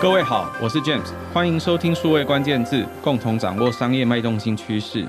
各位好，我是 James，欢迎收听数位关键字，共同掌握商业脉动新趋势。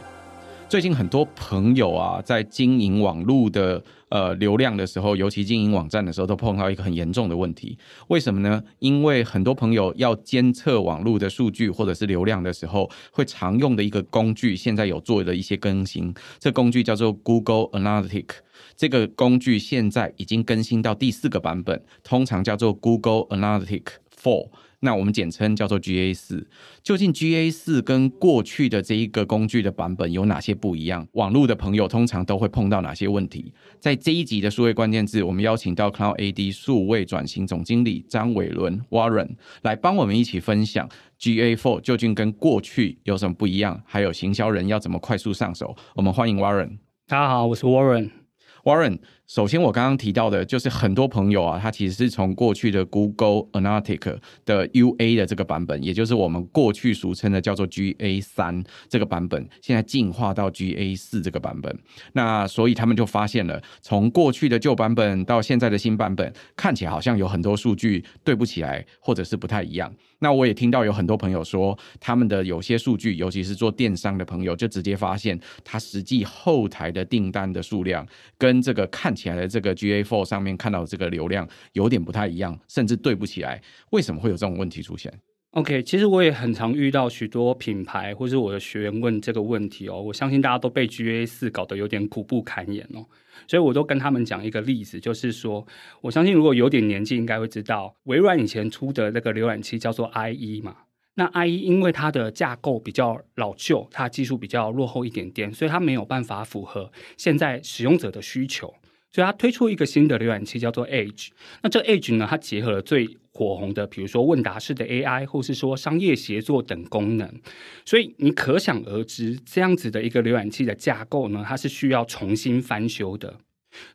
最近很多朋友啊，在经营网络的呃流量的时候，尤其经营网站的时候，都碰到一个很严重的问题。为什么呢？因为很多朋友要监测网络的数据或者是流量的时候，会常用的一个工具，现在有做的一些更新。这工具叫做 Google Analytics，这个工具现在已经更新到第四个版本，通常叫做 Google Analytics 4。那我们简称叫做 GA 四。究竟 GA 四跟过去的这一个工具的版本有哪些不一样？网络的朋友通常都会碰到哪些问题？在这一集的数位关键字，我们邀请到 Cloud AD 数位转型总经理张伟伦 Warren 来帮我们一起分享 GA Four 究竟跟过去有什么不一样？还有行销人要怎么快速上手？我们欢迎 Warren。大家好，我是 Warren。Warren，首先我刚刚提到的就是很多朋友啊，他其实是从过去的 Google Analytics 的 UA 的这个版本，也就是我们过去俗称的叫做 GA 三这个版本，现在进化到 GA 四这个版本。那所以他们就发现了，从过去的旧版本到现在的新版本，看起来好像有很多数据对不起来，或者是不太一样。那我也听到有很多朋友说，他们的有些数据，尤其是做电商的朋友，就直接发现他实际后台的订单的数量跟这个看起来的这个 GA four 上面看到的这个流量有点不太一样，甚至对不起来。为什么会有这种问题出现？OK，其实我也很常遇到许多品牌或是我的学员问这个问题哦。我相信大家都被 GA 四搞得有点苦不堪言哦，所以我都跟他们讲一个例子，就是说，我相信如果有点年纪，应该会知道，微软以前出的那个浏览器叫做 IE 嘛。那 IE 因为它的架构比较老旧，它技术比较落后一点点，所以它没有办法符合现在使用者的需求。所以它推出一个新的浏览器，叫做 Edge。那这 Edge 呢，它结合了最火红的，比如说问答式的 AI，或是说商业协作等功能。所以你可想而知，这样子的一个浏览器的架构呢，它是需要重新翻修的。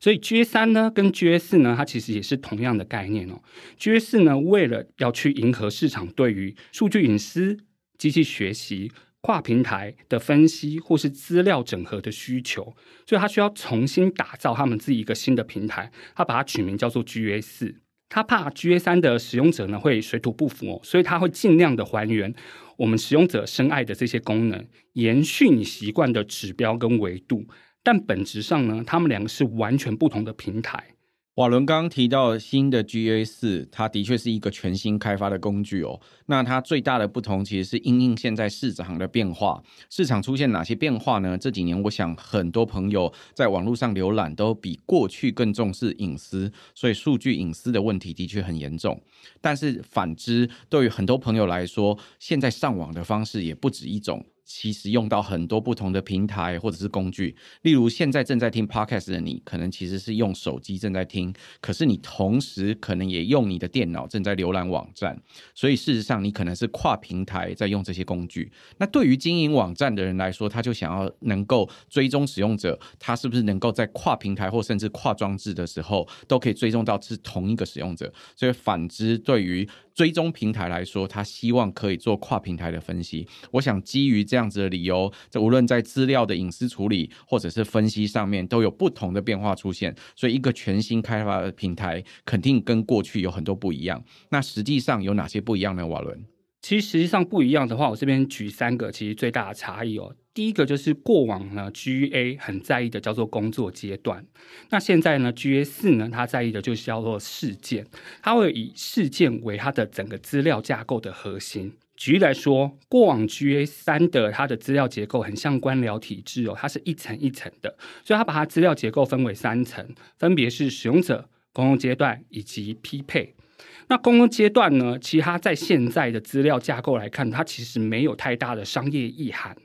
所以 G 三呢，跟 G 四呢，它其实也是同样的概念哦。G 四呢，为了要去迎合市场对于数据隐私、机器学习。跨平台的分析或是资料整合的需求，所以他需要重新打造他们自己一个新的平台，他把它取名叫做 GA 四。他怕 GA 三的使用者呢会水土不服哦，所以他会尽量的还原我们使用者深爱的这些功能，延续你习惯的指标跟维度，但本质上呢，他们两个是完全不同的平台。瓦伦刚刚提到新的 GA 四，它的确是一个全新开发的工具哦。那它最大的不同其实是因应现在市场的变化，市场出现哪些变化呢？这几年我想很多朋友在网络上浏览都比过去更重视隐私，所以数据隐私的问题的确很严重。但是反之，对于很多朋友来说，现在上网的方式也不止一种。其实用到很多不同的平台或者是工具，例如现在正在听 Podcast 的你，可能其实是用手机正在听，可是你同时可能也用你的电脑正在浏览网站，所以事实上你可能是跨平台在用这些工具。那对于经营网站的人来说，他就想要能够追踪使用者，他是不是能够在跨平台或甚至跨装置的时候，都可以追踪到是同一个使用者。所以反之，对于追踪平台来说，他希望可以做跨平台的分析。我想基于这样子的理由，这无论在资料的隐私处理或者是分析上面，都有不同的变化出现。所以一个全新开发的平台，肯定跟过去有很多不一样。那实际上有哪些不一样呢？瓦伦？其实实际上不一样的话，我这边举三个，其实最大的差异哦。第一个就是过往呢，GA 很在意的叫做工作阶段，那现在呢，GA 四呢，它在意的就是叫做事件，它会以事件为它的整个资料架构的核心。举例来说，过往 GA 三的它的资料结构很像官僚体制哦，它是一层一层的，所以它把它资料结构分为三层，分别是使用者、公共阶段以及匹配。那公共阶段呢，其实它在现在的资料架构来看，它其实没有太大的商业意涵。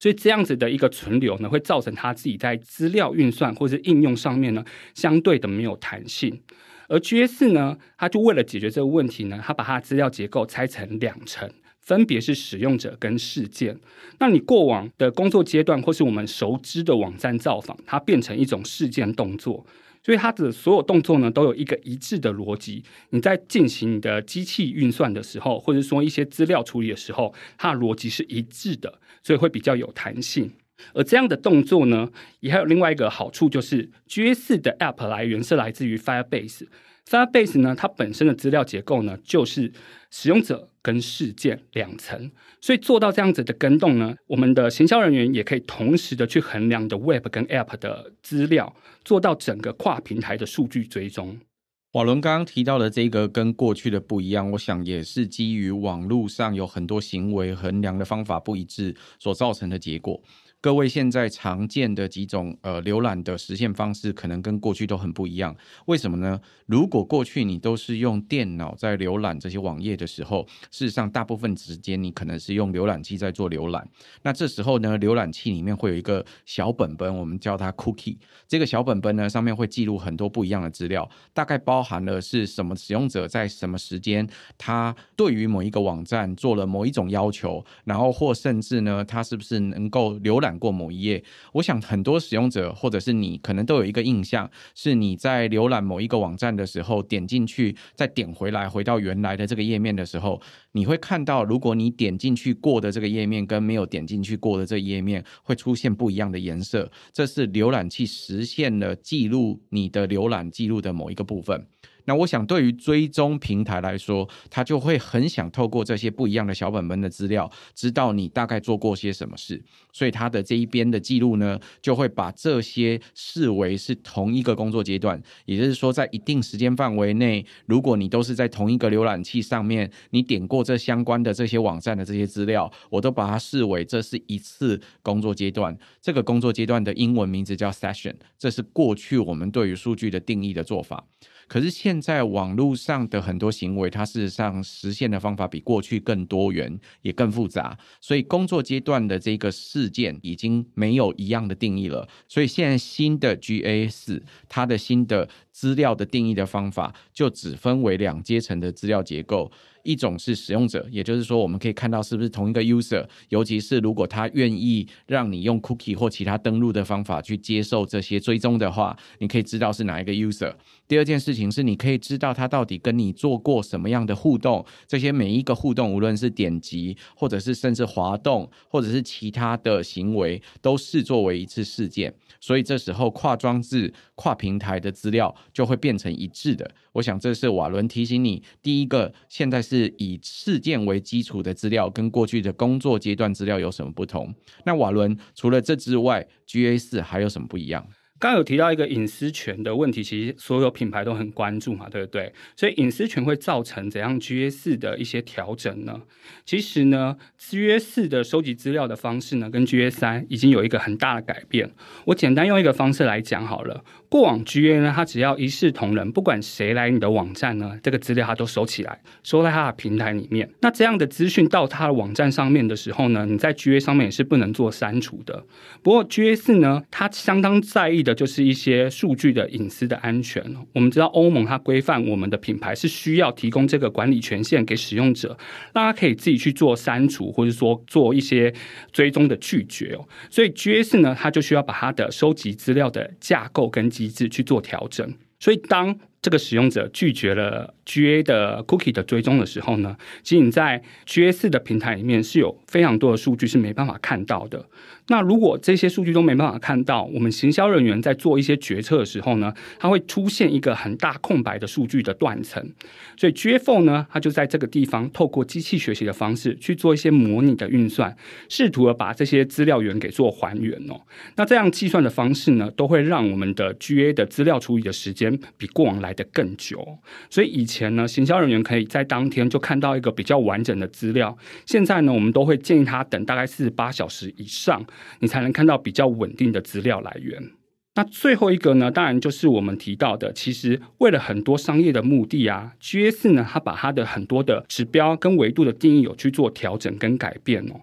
所以这样子的一个存留呢，会造成他自己在资料运算或者应用上面呢，相对的没有弹性。而 GA 四呢，它就为了解决这个问题呢，它把它资料结构拆成两层，分别是使用者跟事件。那你过往的工作阶段或是我们熟知的网站造访，它变成一种事件动作。所以它的所有动作呢，都有一个一致的逻辑。你在进行你的机器运算的时候，或者说一些资料处理的时候，它的逻辑是一致的，所以会比较有弹性。而这样的动作呢，也还有另外一个好处，就是 GA 四的 App 来源是来自于 Firebase。Firebase 呢，它本身的资料结构呢，就是使用者跟事件两层，所以做到这样子的更动呢，我们的行销人员也可以同时的去衡量的 Web 跟 App 的资料，做到整个跨平台的数据追踪。瓦伦刚刚提到的这个跟过去的不一样，我想也是基于网络上有很多行为衡量的方法不一致所造成的结果。各位现在常见的几种呃浏览的实现方式，可能跟过去都很不一样。为什么呢？如果过去你都是用电脑在浏览这些网页的时候，事实上大部分时间你可能是用浏览器在做浏览。那这时候呢，浏览器里面会有一个小本本，我们叫它 cookie。这个小本本呢，上面会记录很多不一样的资料，大概包含了是什么使用者在什么时间，他对于某一个网站做了某一种要求，然后或甚至呢，他是不是能够浏览过某一页，我想很多使用者或者是你可能都有一个印象，是你在浏览某一个网站的时候，点进去再点回来，回到原来的这个页面的时候，你会看到，如果你点进去过的这个页面跟没有点进去过的这页面会出现不一样的颜色，这是浏览器实现了记录你的浏览记录的某一个部分。那我想，对于追踪平台来说，他就会很想透过这些不一样的小本本的资料，知道你大概做过些什么事。所以他的这一边的记录呢，就会把这些视为是同一个工作阶段。也就是说，在一定时间范围内，如果你都是在同一个浏览器上面，你点过这相关的这些网站的这些资料，我都把它视为这是一次工作阶段。这个工作阶段的英文名字叫 session，这是过去我们对于数据的定义的做法。可是现在网络上的很多行为，它事实上实现的方法比过去更多元，也更复杂。所以工作阶段的这个事件已经没有一样的定义了。所以现在新的 GA 四它的新的资料的定义的方法，就只分为两阶层的资料结构。一种是使用者，也就是说，我们可以看到是不是同一个 user，尤其是如果他愿意让你用 cookie 或其他登录的方法去接受这些追踪的话，你可以知道是哪一个 user。第二件事情是，你可以知道他到底跟你做过什么样的互动，这些每一个互动，无论是点击，或者是甚至滑动，或者是其他的行为，都视作为一次事件。所以这时候跨装置、跨平台的资料就会变成一致的。我想这是瓦伦提醒你，第一个，现在是以事件为基础的资料，跟过去的工作阶段资料有什么不同？那瓦伦除了这之外，GA 四还有什么不一样？刚有提到一个隐私权的问题，其实所有品牌都很关注嘛，对不对？所以隐私权会造成怎样 GA 四的一些调整呢？其实呢，GA 四的收集资料的方式呢，跟 GA 三已经有一个很大的改变。我简单用一个方式来讲好了。过往 GA 呢，它只要一视同仁，不管谁来你的网站呢，这个资料它都收起来，收在它的平台里面。那这样的资讯到它的网站上面的时候呢，你在 GA 上面也是不能做删除的。不过 GA 四呢，它相当在意的就是一些数据的隐私的安全。我们知道欧盟它规范我们的品牌是需要提供这个管理权限给使用者，让他可以自己去做删除，或者说做一些追踪的拒绝哦。所以 GA 四呢，它就需要把它的收集资料的架构跟机一致去做调整，所以当这个使用者拒绝了 GA 的 cookie 的追踪的时候呢，其实你在 GA 四的平台里面是有非常多的数据是没办法看到的。那如果这些数据都没办法看到，我们行销人员在做一些决策的时候呢，它会出现一个很大空白的数据的断层。所以 GA4 呢，它就在这个地方透过机器学习的方式去做一些模拟的运算，试图的把这些资料源给做还原哦。那这样计算的方式呢，都会让我们的 GA 的资料处理的时间比过往来的更久。所以以前呢，行销人员可以在当天就看到一个比较完整的资料，现在呢，我们都会建议他等大概四十八小时以上。你才能看到比较稳定的资料来源。那最后一个呢，当然就是我们提到的，其实为了很多商业的目的啊，GA4 呢，它把它的很多的指标跟维度的定义有去做调整跟改变哦。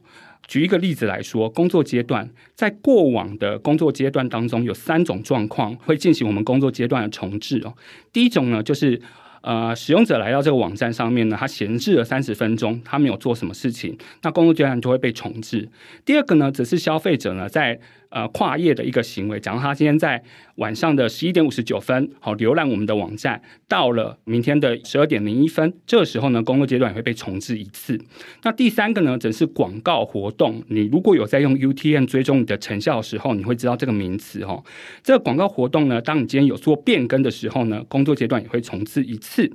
举一个例子来说，工作阶段，在过往的工作阶段当中，有三种状况会进行我们工作阶段的重置哦。第一种呢，就是。呃，使用者来到这个网站上面呢，他闲置了三十分钟，他没有做什么事情，那工作阶段就会被重置。第二个呢，则是消费者呢在呃跨页的一个行为。假如他今天在晚上的十一点五十九分，好浏览我们的网站，到了明天的十二点零一分，这时候呢，工作阶段也会被重置一次。那第三个呢，则是广告活动。你如果有在用 UTM 追踪你的成效的时候，你会知道这个名词哈。这个广告活动呢，当你今天有做变更的时候呢，工作阶段也会重置一次。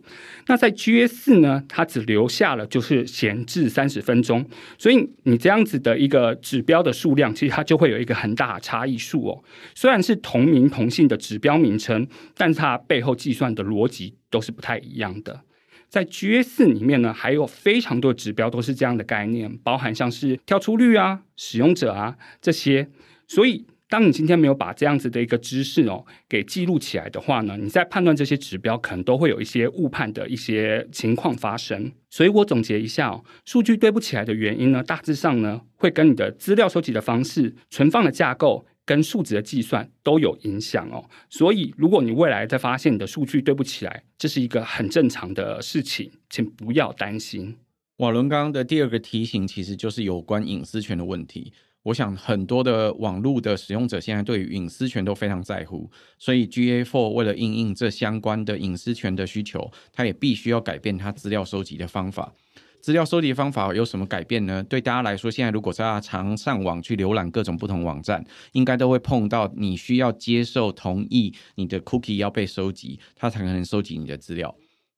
那在 GA 四呢，它只留下了就是闲置三十分钟，所以你这样子的一个指标的数量，其实它就会有一个很大大差异数哦。虽然是同名同姓的指标名称，但它背后计算的逻辑都是不太一样的。在 G S 四里面呢，还有非常多指标都是这样的概念，包含像是跳出率啊、使用者啊这些，所以。当你今天没有把这样子的一个知识哦给记录起来的话呢，你在判断这些指标可能都会有一些误判的一些情况发生。所以我总结一下哦，数据对不起来的原因呢，大致上呢会跟你的资料收集的方式、存放的架构跟数值的计算都有影响哦。所以如果你未来再发现你的数据对不起来，这是一个很正常的事情，请不要担心。瓦伦刚刚的第二个提醒其实就是有关隐私权的问题。我想很多的网络的使用者现在对于隐私权都非常在乎，所以 GA4 为了应应这相关的隐私权的需求，它也必须要改变它资料收集的方法。资料收集方法有什么改变呢？对大家来说，现在如果大家常上网去浏览各种不同网站，应该都会碰到你需要接受同意，你的 cookie 要被收集，它才能收集你的资料。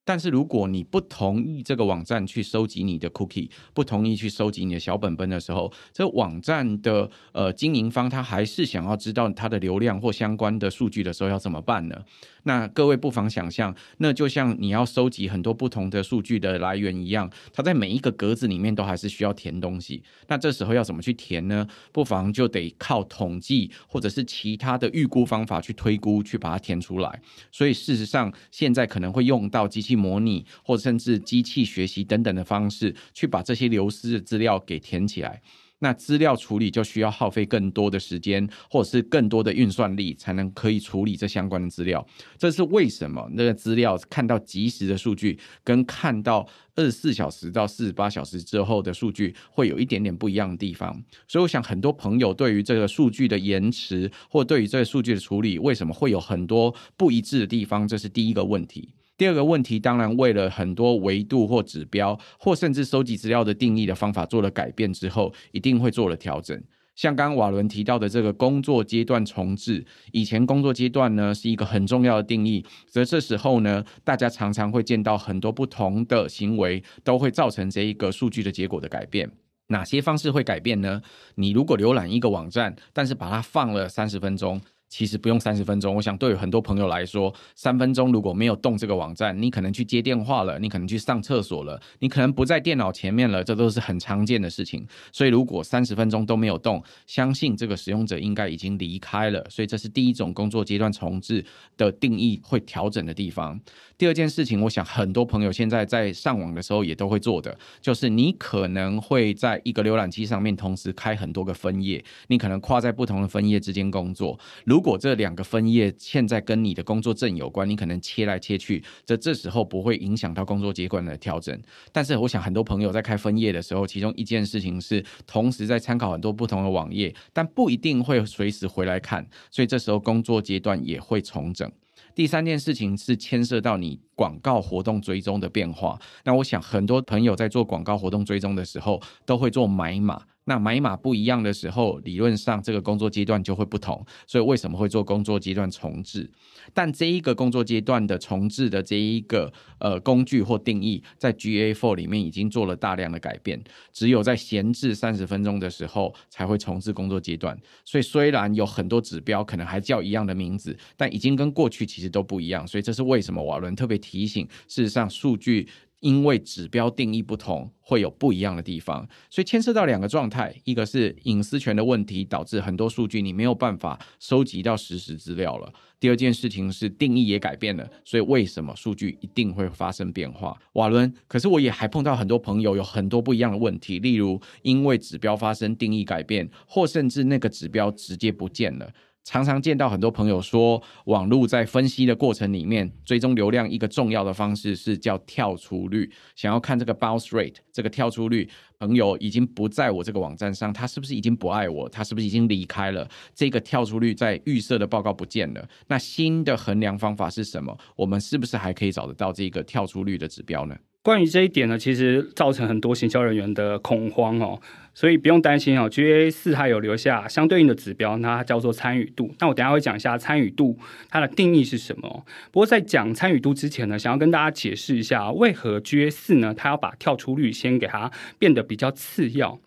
但是如果你不同意这个网站去收集你的 cookie，不同意去收集你的小本本的时候，这网站的呃经营方他还是想要知道它的流量或相关的数据的时候要怎么办呢？那各位不妨想象，那就像你要收集很多不同的数据的来源一样，它在每一个格子里面都还是需要填东西。那这时候要怎么去填呢？不妨就得靠统计或者是其他的预估方法去推估，去把它填出来。所以事实上，现在可能会用到机器模拟，或甚至机器学习等等的方式，去把这些流失的资料给填起来。那资料处理就需要耗费更多的时间，或者是更多的运算力，才能可以处理这相关的资料。这是为什么？那个资料看到即时的数据，跟看到二十四小时到四十八小时之后的数据，会有一点点不一样的地方。所以，我想很多朋友对于这个数据的延迟，或对于这个数据的处理，为什么会有很多不一致的地方？这是第一个问题。第二个问题，当然为了很多维度或指标，或甚至收集资料的定义的方法做了改变之后，一定会做了调整。像刚刚瓦伦提到的这个工作阶段重置，以前工作阶段呢是一个很重要的定义，所以这时候呢，大家常常会见到很多不同的行为都会造成这一个数据的结果的改变。哪些方式会改变呢？你如果浏览一个网站，但是把它放了三十分钟。其实不用三十分钟，我想对于很多朋友来说，三分钟如果没有动这个网站，你可能去接电话了，你可能去上厕所了，你可能不在电脑前面了，这都是很常见的事情。所以如果三十分钟都没有动，相信这个使用者应该已经离开了。所以这是第一种工作阶段重置的定义会调整的地方。第二件事情，我想很多朋友现在在上网的时候也都会做的，就是你可能会在一个浏览器上面同时开很多个分页，你可能跨在不同的分页之间工作。如果这两个分页现在跟你的工作证有关，你可能切来切去，这这时候不会影响到工作阶段的调整。但是我想很多朋友在开分页的时候，其中一件事情是同时在参考很多不同的网页，但不一定会随时回来看，所以这时候工作阶段也会重整。第三件事情是牵涉到你广告活动追踪的变化。那我想很多朋友在做广告活动追踪的时候，都会做买码。那买码不一样的时候，理论上这个工作阶段就会不同。所以为什么会做工作阶段重置？但这一个工作阶段的重置的这一个呃工具或定义，在 GA four 里面已经做了大量的改变。只有在闲置三十分钟的时候才会重置工作阶段。所以虽然有很多指标可能还叫一样的名字，但已经跟过去其实都不一样。所以这是为什么瓦伦特别提醒，事实上数据。因为指标定义不同，会有不一样的地方，所以牵涉到两个状态：一个是隐私权的问题，导致很多数据你没有办法收集到实时资料了；第二件事情是定义也改变了，所以为什么数据一定会发生变化？瓦伦，可是我也还碰到很多朋友有很多不一样的问题，例如因为指标发生定义改变，或甚至那个指标直接不见了。常常见到很多朋友说，网络在分析的过程里面，追踪流量一个重要的方式是叫跳出率，想要看这个 bounce rate 这个跳出率。朋友已经不在我这个网站上，他是不是已经不爱我？他是不是已经离开了？这个跳出率在预设的报告不见了。那新的衡量方法是什么？我们是不是还可以找得到这个跳出率的指标呢？关于这一点呢，其实造成很多行销人员的恐慌哦，所以不用担心哦。GA 四它有留下相对应的指标，那它叫做参与度。那我等下会讲一下参与度它的定义是什么。不过在讲参与度之前呢，想要跟大家解释一下，为何 GA 四呢，它要把跳出率先给它变得比较次要。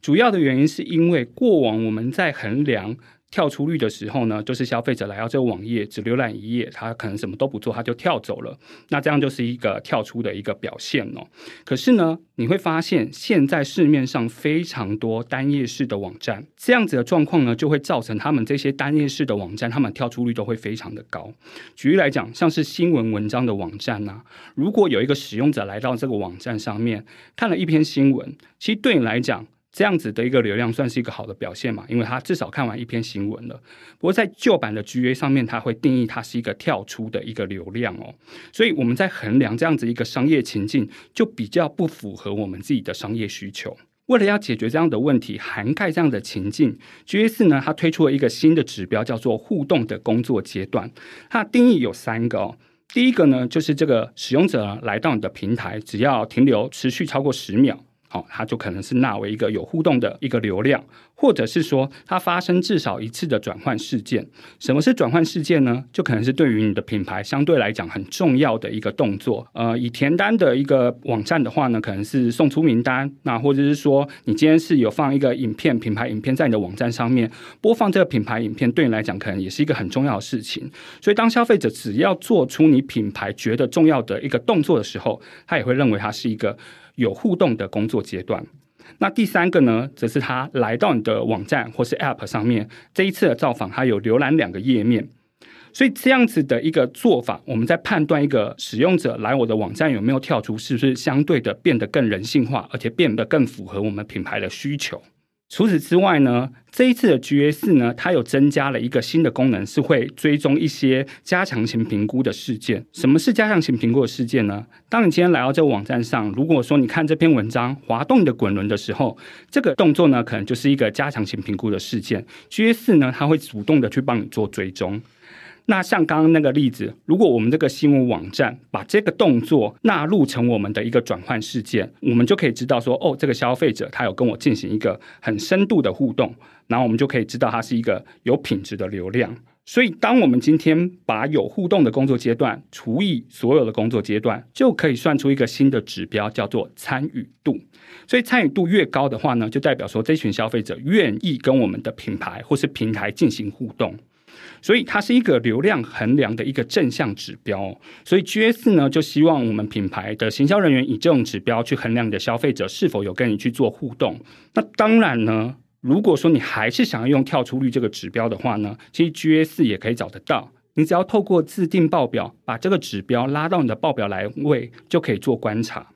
主要的原因是因为过往我们在衡量。跳出率的时候呢，就是消费者来到这个网页只浏览一页，他可能什么都不做，他就跳走了。那这样就是一个跳出的一个表现哦。可是呢，你会发现现在市面上非常多单页式的网站，这样子的状况呢，就会造成他们这些单页式的网站，他们跳出率都会非常的高。举例来讲，像是新闻文章的网站呐，如果有一个使用者来到这个网站上面看了一篇新闻，其实对你来讲，这样子的一个流量算是一个好的表现嘛？因为他至少看完一篇新闻了。不过在旧版的 GA 上面，它会定义它是一个跳出的一个流量哦。所以我们在衡量这样子一个商业情境，就比较不符合我们自己的商业需求。为了要解决这样的问题，涵盖这样的情境，GA 四呢，它推出了一个新的指标，叫做互动的工作阶段。它的定义有三个哦。第一个呢，就是这个使用者来到你的平台，只要停留持续超过十秒。好，它就可能是纳为一个有互动的一个流量，或者是说它发生至少一次的转换事件。什么是转换事件呢？就可能是对于你的品牌相对来讲很重要的一个动作。呃，以填单的一个网站的话呢，可能是送出名单，那或者是说你今天是有放一个影片，品牌影片在你的网站上面播放这个品牌影片，对你来讲可能也是一个很重要的事情。所以当消费者只要做出你品牌觉得重要的一个动作的时候，他也会认为它是一个。有互动的工作阶段，那第三个呢，则是他来到你的网站或是 App 上面，这一次的造访，他有浏览两个页面，所以这样子的一个做法，我们在判断一个使用者来我的网站有没有跳出，是不是相对的变得更人性化，而且变得更符合我们品牌的需求。除此之外呢，这一次的 GA 四呢，它有增加了一个新的功能，是会追踪一些加强型评估的事件。什么是加强型评估的事件呢？当你今天来到这个网站上，如果说你看这篇文章滑动你的滚轮的时候，这个动作呢，可能就是一个加强型评估的事件。GA 四呢，它会主动的去帮你做追踪。那像刚刚那个例子，如果我们这个新闻网站把这个动作纳入成我们的一个转换事件，我们就可以知道说，哦，这个消费者他有跟我进行一个很深度的互动，然后我们就可以知道它是一个有品质的流量。所以，当我们今天把有互动的工作阶段除以所有的工作阶段，就可以算出一个新的指标，叫做参与度。所以，参与度越高的话呢，就代表说这群消费者愿意跟我们的品牌或是平台进行互动。所以它是一个流量衡量的一个正向指标，所以 GA 四呢，就希望我们品牌的行销人员以这种指标去衡量你的消费者是否有跟你去做互动。那当然呢，如果说你还是想要用跳出率这个指标的话呢，其实 GA 四也可以找得到。你只要透过自订报表把这个指标拉到你的报表来位，就可以做观察。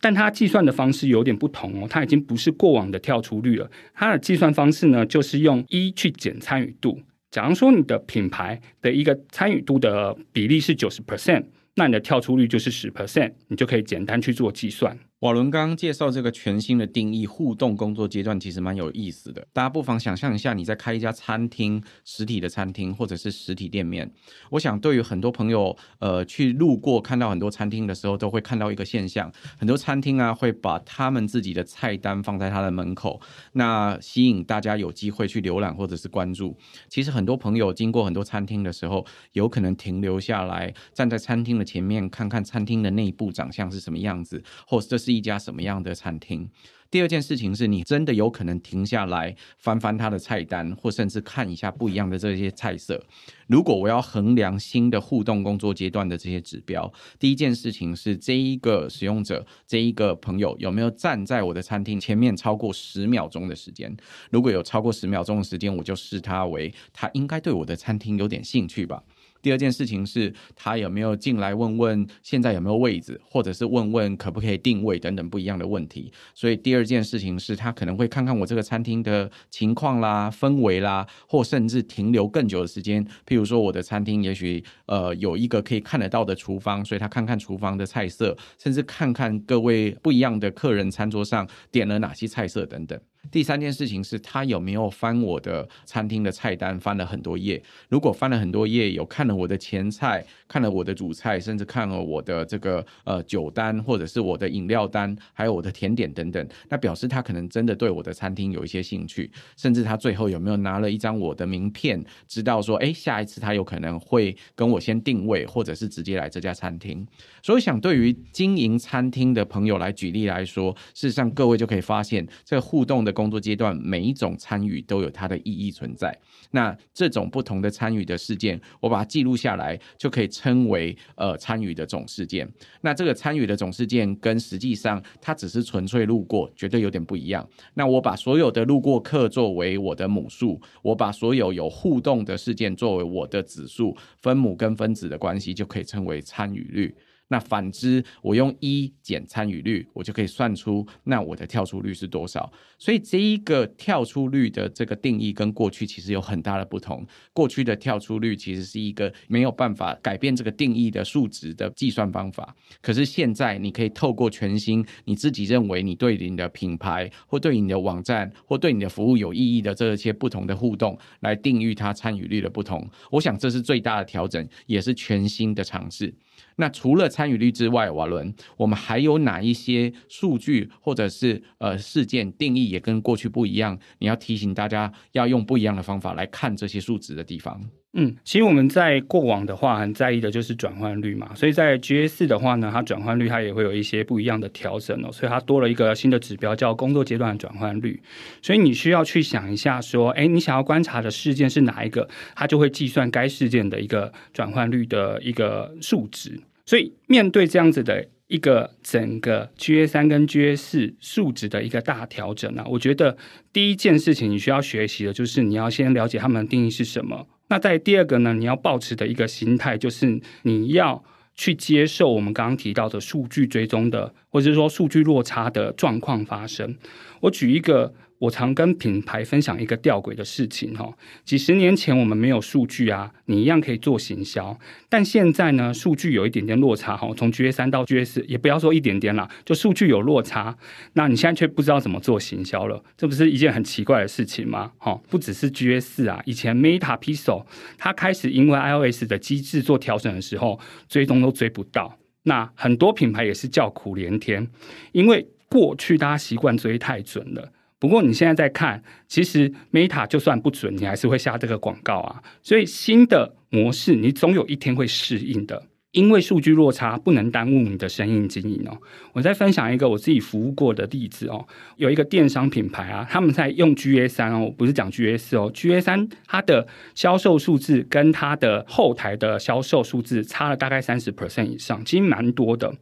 但它计算的方式有点不同哦，它已经不是过往的跳出率了，它的计算方式呢，就是用一去减参与度。假如说你的品牌的一个参与度的比例是九十 percent，那你的跳出率就是十 percent，你就可以简单去做计算。瓦伦刚刚介绍这个全新的定义，互动工作阶段其实蛮有意思的。大家不妨想象一下，你在开一家餐厅，实体的餐厅或者是实体店面。我想，对于很多朋友，呃，去路过看到很多餐厅的时候，都会看到一个现象：很多餐厅啊，会把他们自己的菜单放在他的门口，那吸引大家有机会去浏览或者是关注。其实，很多朋友经过很多餐厅的时候，有可能停留下来，站在餐厅的前面，看看餐厅的内部长相是什么样子，或者这是。是一家什么样的餐厅？第二件事情是你真的有可能停下来翻翻他的菜单，或甚至看一下不一样的这些菜色。如果我要衡量新的互动工作阶段的这些指标，第一件事情是这一个使用者，这一个朋友有没有站在我的餐厅前面超过十秒钟的时间？如果有超过十秒钟的时间，我就视他为他应该对我的餐厅有点兴趣吧。第二件事情是他有没有进来问问现在有没有位置，或者是问问可不可以定位等等不一样的问题。所以第二件事情是他可能会看看我这个餐厅的情况啦、氛围啦，或甚至停留更久的时间。譬如说我的餐厅也许呃有一个可以看得到的厨房，所以他看看厨房的菜色，甚至看看各位不一样的客人餐桌上点了哪些菜色等等。第三件事情是他有没有翻我的餐厅的菜单，翻了很多页。如果翻了很多页，有看了我的前菜，看了我的主菜，甚至看了我的这个呃酒单，或者是我的饮料单，还有我的甜点等等，那表示他可能真的对我的餐厅有一些兴趣。甚至他最后有没有拿了一张我的名片，知道说，哎，下一次他有可能会跟我先定位，或者是直接来这家餐厅。所以想对于经营餐厅的朋友来举例来说，事实上各位就可以发现这个互动的。工作阶段，每一种参与都有它的意义存在。那这种不同的参与的事件，我把它记录下来，就可以称为呃参与的总事件。那这个参与的总事件跟实际上它只是纯粹路过，绝对有点不一样。那我把所有的路过客作为我的母数，我把所有有互动的事件作为我的子数，分母跟分子的关系就可以称为参与率。那反之，我用一减参与率，我就可以算出那我的跳出率是多少。所以这一个跳出率的这个定义跟过去其实有很大的不同。过去的跳出率其实是一个没有办法改变这个定义的数值的计算方法。可是现在你可以透过全新你自己认为你对你的品牌或对你的网站或对你的服务有意义的这些不同的互动来定义它参与率的不同。我想这是最大的调整，也是全新的尝试。那除了参与率之外，瓦伦，我们还有哪一些数据或者是呃事件定义也跟过去不一样？你要提醒大家要用不一样的方法来看这些数值的地方。嗯，其实我们在过往的话很在意的就是转换率嘛，所以在 GA 四的话呢，它转换率它也会有一些不一样的调整哦，所以它多了一个新的指标叫工作阶段转换率。所以你需要去想一下说，哎，你想要观察的事件是哪一个，它就会计算该事件的一个转换率的一个数值。所以，面对这样子的一个整个 GA 三跟 GA 四数值的一个大调整呢，我觉得第一件事情你需要学习的就是你要先了解他们的定义是什么。那在第二个呢，你要保持的一个心态就是你要去接受我们刚刚提到的数据追踪的，或者是说数据落差的状况发生。我举一个。我常跟品牌分享一个吊诡的事情哈，几十年前我们没有数据啊，你一样可以做行销，但现在呢，数据有一点点落差哈，从 GA 三到 GA 四，也不要说一点点啦，就数据有落差，那你现在却不知道怎么做行销了，这不是一件很奇怪的事情吗？哈，不只是 GA 四啊，以前 Meta Pixel 它开始因为 iOS 的机制做调整的时候，追踪都追不到，那很多品牌也是叫苦连天，因为过去大家习惯追太准了。不过你现在在看，其实 Meta 就算不准，你还是会下这个广告啊。所以新的模式，你总有一天会适应的。因为数据落差不能耽误你的生意经营哦。我再分享一个我自己服务过的例子哦，有一个电商品牌啊，他们在用 GA 三哦，不是讲 GA 四哦，GA 三它的销售数字跟它的后台的销售数字差了大概三十 percent 以上，其实蛮多的。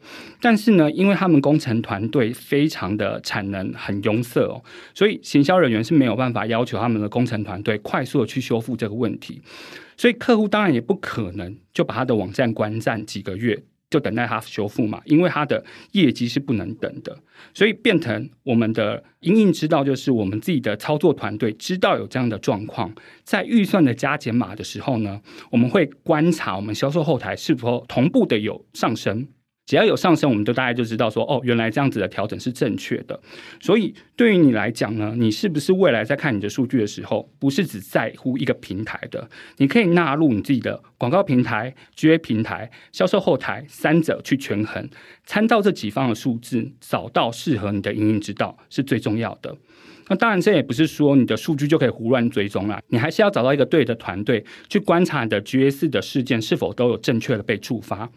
但是呢，因为他们工程团队非常的产能很壅塞哦，所以行销人员是没有办法要求他们的工程团队快速的去修复这个问题。所以客户当然也不可能就把他的网站关站几个月，就等待他修复嘛，因为他的业绩是不能等的。所以变成我们的营运知道，就是我们自己的操作团队知道有这样的状况，在预算的加减码的时候呢，我们会观察我们销售后台是否同步的有上升。只要有上升，我们就大概就知道说，哦，原来这样子的调整是正确的。所以对于你来讲呢，你是不是未来在看你的数据的时候，不是只在乎一个平台的？你可以纳入你自己的广告平台、GA 平台、销售后台三者去权衡，参照这几方的数字，找到适合你的营运之道是最重要的。那当然，这也不是说你的数据就可以胡乱追踪了，你还是要找到一个对的团队去观察你的 GA 四的事件是否都有正确的被触发。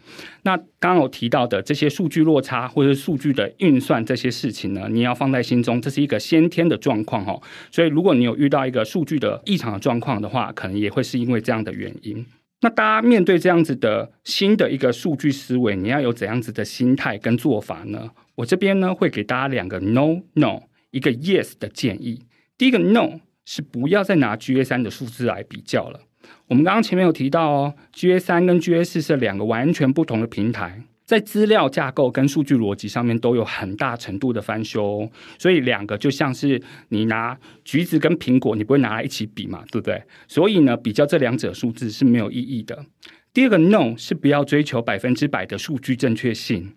那刚刚有提到的这些数据落差或者数据的运算这些事情呢，你要放在心中，这是一个先天的状况哦。所以如果你有遇到一个数据的异常的状况的话，可能也会是因为这样的原因。那大家面对这样子的新的一个数据思维，你要有怎样子的心态跟做法呢？我这边呢会给大家两个 no no。一个 yes 的建议，第一个 no 是不要再拿 GA 三的数字来比较了。我们刚刚前面有提到哦，GA 三跟 GA 四是两个完全不同的平台，在资料架构跟数据逻辑上面都有很大程度的翻修，所以两个就像是你拿橘子跟苹果，你不会拿来一起比嘛，对不对？所以呢，比较这两者数字是没有意义的。第二个 no 是不要追求百分之百的数据正确性，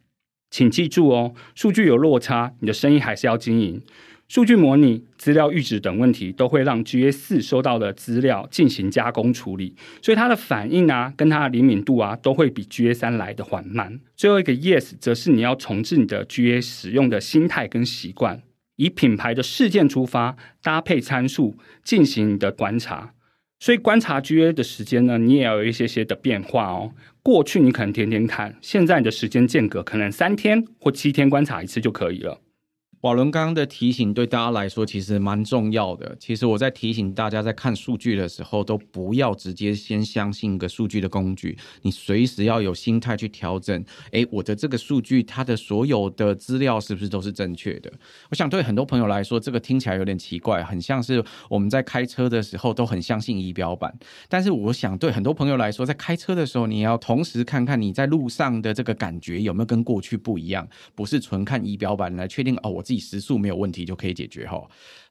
请记住哦，数据有落差，你的生意还是要经营。数据模拟、资料预置等问题，都会让 GA 四收到的资料进行加工处理，所以它的反应啊，跟它的灵敏度啊，都会比 GA 三来的缓慢。最后一个 yes，则是你要重置你的 GA 使用的心态跟习惯，以品牌的事件出发，搭配参数进行你的观察。所以观察 GA 的时间呢，你也要有一些些的变化哦。过去你可能天天看，现在你的时间间隔可能三天或七天观察一次就可以了。瓦伦刚刚的提醒对大家来说其实蛮重要的。其实我在提醒大家，在看数据的时候，都不要直接先相信一个数据的工具，你随时要有心态去调整。诶，我的这个数据，它的所有的资料是不是都是正确的？我想对很多朋友来说，这个听起来有点奇怪，很像是我们在开车的时候都很相信仪表板。但是我想对很多朋友来说，在开车的时候，你要同时看看你在路上的这个感觉有没有跟过去不一样，不是纯看仪表板来确定哦，我自己。时速没有问题就可以解决哈，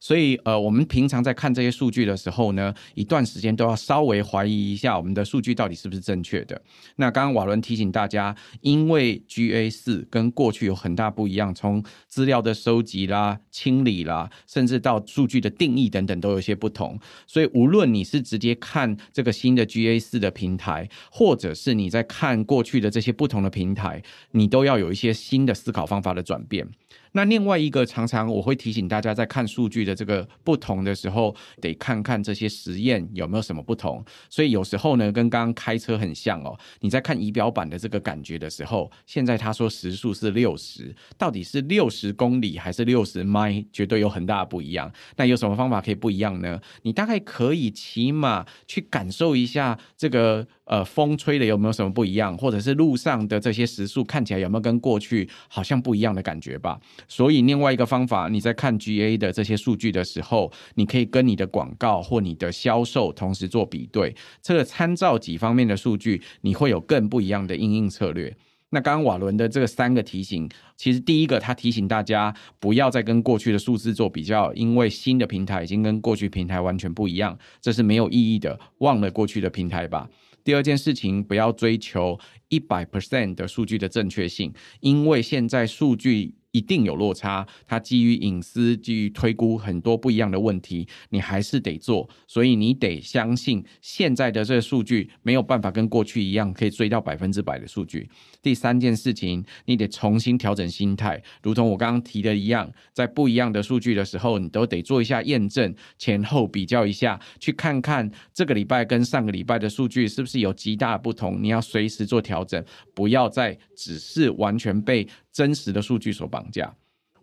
所以呃，我们平常在看这些数据的时候呢，一段时间都要稍微怀疑一下我们的数据到底是不是正确的。那刚刚瓦伦提醒大家，因为 GA 四跟过去有很大不一样，从资料的收集啦、清理啦，甚至到数据的定义等等都有些不同，所以无论你是直接看这个新的 GA 四的平台，或者是你在看过去的这些不同的平台，你都要有一些新的思考方法的转变。那另外一个，常常我会提醒大家，在看数据的这个不同的时候，得看看这些实验有没有什么不同。所以有时候呢，跟刚刚开车很像哦。你在看仪表板的这个感觉的时候，现在他说时速是六十，到底是六十公里还是六十迈，绝对有很大不一样。那有什么方法可以不一样呢？你大概可以起码去感受一下这个。呃，风吹的有没有什么不一样？或者是路上的这些时速看起来有没有跟过去好像不一样的感觉吧？所以另外一个方法，你在看 GA 的这些数据的时候，你可以跟你的广告或你的销售同时做比对，这个参照几方面的数据，你会有更不一样的应应策略。那刚刚瓦伦的这个三个提醒，其实第一个他提醒大家不要再跟过去的数字做比较，因为新的平台已经跟过去平台完全不一样，这是没有意义的，忘了过去的平台吧。第二件事情，不要追求一百 percent 的数据的正确性，因为现在数据。一定有落差，它基于隐私，基于推估很多不一样的问题，你还是得做，所以你得相信现在的这个数据没有办法跟过去一样可以追到百分之百的数据。第三件事情，你得重新调整心态，如同我刚刚提的一样，在不一样的数据的时候，你都得做一下验证，前后比较一下，去看看这个礼拜跟上个礼拜的数据是不是有极大不同，你要随时做调整，不要再只是完全被。真实的数据所绑架，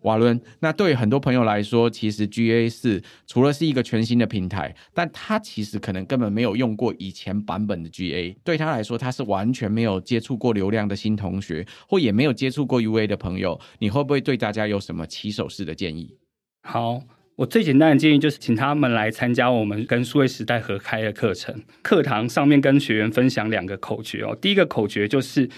瓦伦。那对很多朋友来说，其实 GA 四除了是一个全新的平台，但他其实可能根本没有用过以前版本的 GA。对他来说，他是完全没有接触过流量的新同学，或也没有接触过 UA 的朋友。你会不会对大家有什么起手式的建议？好，我最简单的建议就是，请他们来参加我们跟数位时代合开的课程。课堂上面跟学员分享两个口诀哦。第一个口诀就是。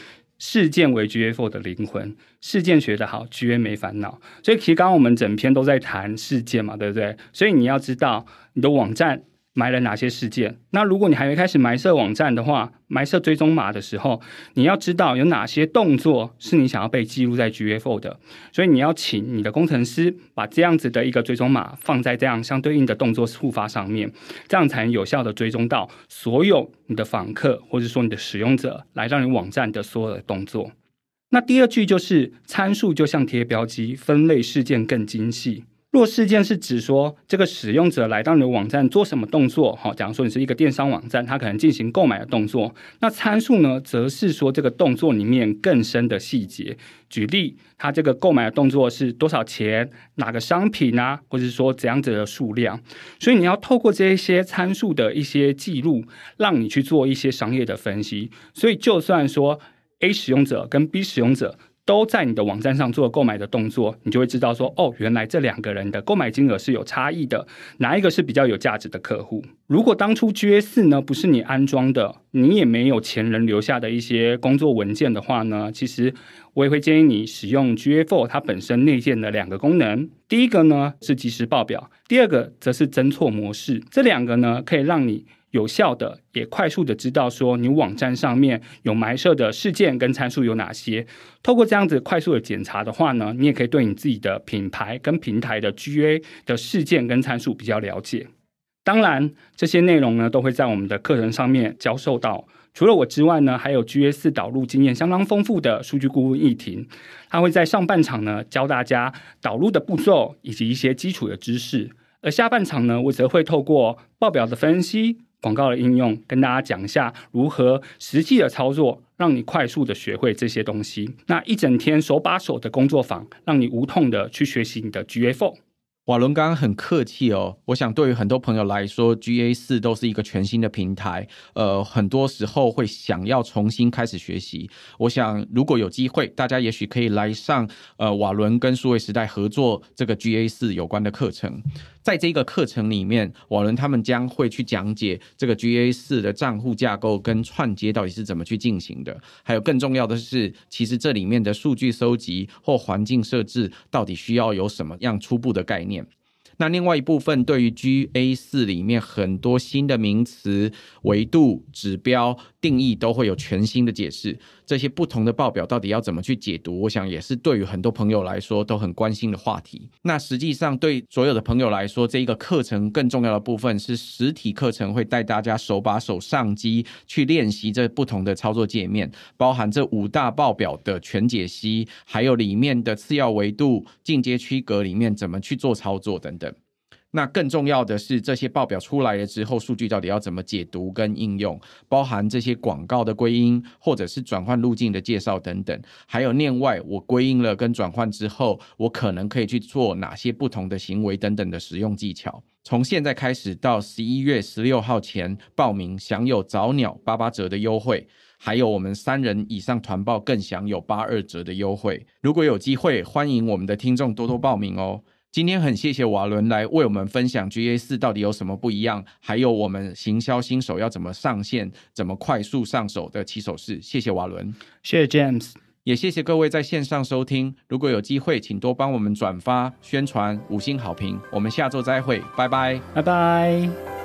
事件为 GA4 的灵魂，事件学得好，GA 没烦恼。所以其实刚刚我们整篇都在谈事件嘛，对不对？所以你要知道你的网站。埋了哪些事件？那如果你还没开始埋设网站的话，埋设追踪码的时候，你要知道有哪些动作是你想要被记录在 GA4 的。所以你要请你的工程师把这样子的一个追踪码放在这样相对应的动作触发上面，这样才能有效的追踪到所有你的访客或者说你的使用者来让你网站的所有的动作。那第二句就是参数就像贴标机，分类事件更精细。若事件是指说这个使用者来到你的网站做什么动作，好，假如说你是一个电商网站，他可能进行购买的动作，那参数呢，则是说这个动作里面更深的细节。举例，他这个购买的动作是多少钱，哪个商品啊，或者说怎样子的数量，所以你要透过这一些参数的一些记录，让你去做一些商业的分析。所以就算说 A 使用者跟 B 使用者。都在你的网站上做购买的动作，你就会知道说，哦，原来这两个人的购买金额是有差异的，哪一个是比较有价值的客户？如果当初 G A 四呢不是你安装的，你也没有前人留下的一些工作文件的话呢，其实我也会建议你使用 GA4 它本身内建的两个功能，第一个呢是即时报表，第二个则是侦错模式，这两个呢可以让你。有效的，也快速的知道说你网站上面有埋设的事件跟参数有哪些。透过这样子快速的检查的话呢，你也可以对你自己的品牌跟平台的 GA 的事件跟参数比较了解。当然，这些内容呢都会在我们的课程上面教授到。除了我之外呢，还有 GA 四导入经验相当丰富的数据顾问易婷，他会在上半场呢教大家导入的步骤以及一些基础的知识，而下半场呢，我则会透过报表的分析。广告的应用，跟大家讲一下如何实际的操作，让你快速的学会这些东西。那一整天手把手的工作坊，让你无痛的去学习你的 GA4。瓦伦刚刚很客气哦，我想对于很多朋友来说，GA 四都是一个全新的平台，呃，很多时候会想要重新开始学习。我想如果有机会，大家也许可以来上呃瓦伦跟数位时代合作这个 GA 四有关的课程。在这个课程里面，瓦伦他们将会去讲解这个 GA 四的账户架构跟串接到底是怎么去进行的，还有更重要的是，其实这里面的数据收集或环境设置到底需要有什么样初步的概念。那另外一部分，对于 GA 四里面很多新的名词、维度、指标、定义都会有全新的解释。这些不同的报表到底要怎么去解读？我想也是对于很多朋友来说都很关心的话题。那实际上对所有的朋友来说，这一个课程更重要的部分是实体课程，会带大家手把手上机去练习这不同的操作界面，包含这五大报表的全解析，还有里面的次要维度、进阶区隔里面怎么去做操作等等。那更重要的是，这些报表出来了之后，数据到底要怎么解读跟应用，包含这些广告的归因，或者是转换路径的介绍等等，还有内外我归因了跟转换之后，我可能可以去做哪些不同的行为等等的使用技巧。从现在开始到十一月十六号前报名，享有早鸟八八折的优惠，还有我们三人以上团报更享有八二折的优惠。如果有机会，欢迎我们的听众多多报名哦。今天很谢谢瓦伦来为我们分享 GA 四到底有什么不一样，还有我们行销新手要怎么上线、怎么快速上手的起手式。谢谢瓦伦，谢谢 James，也谢谢各位在线上收听。如果有机会，请多帮我们转发、宣传、五星好评。我们下周再会，拜拜，拜拜。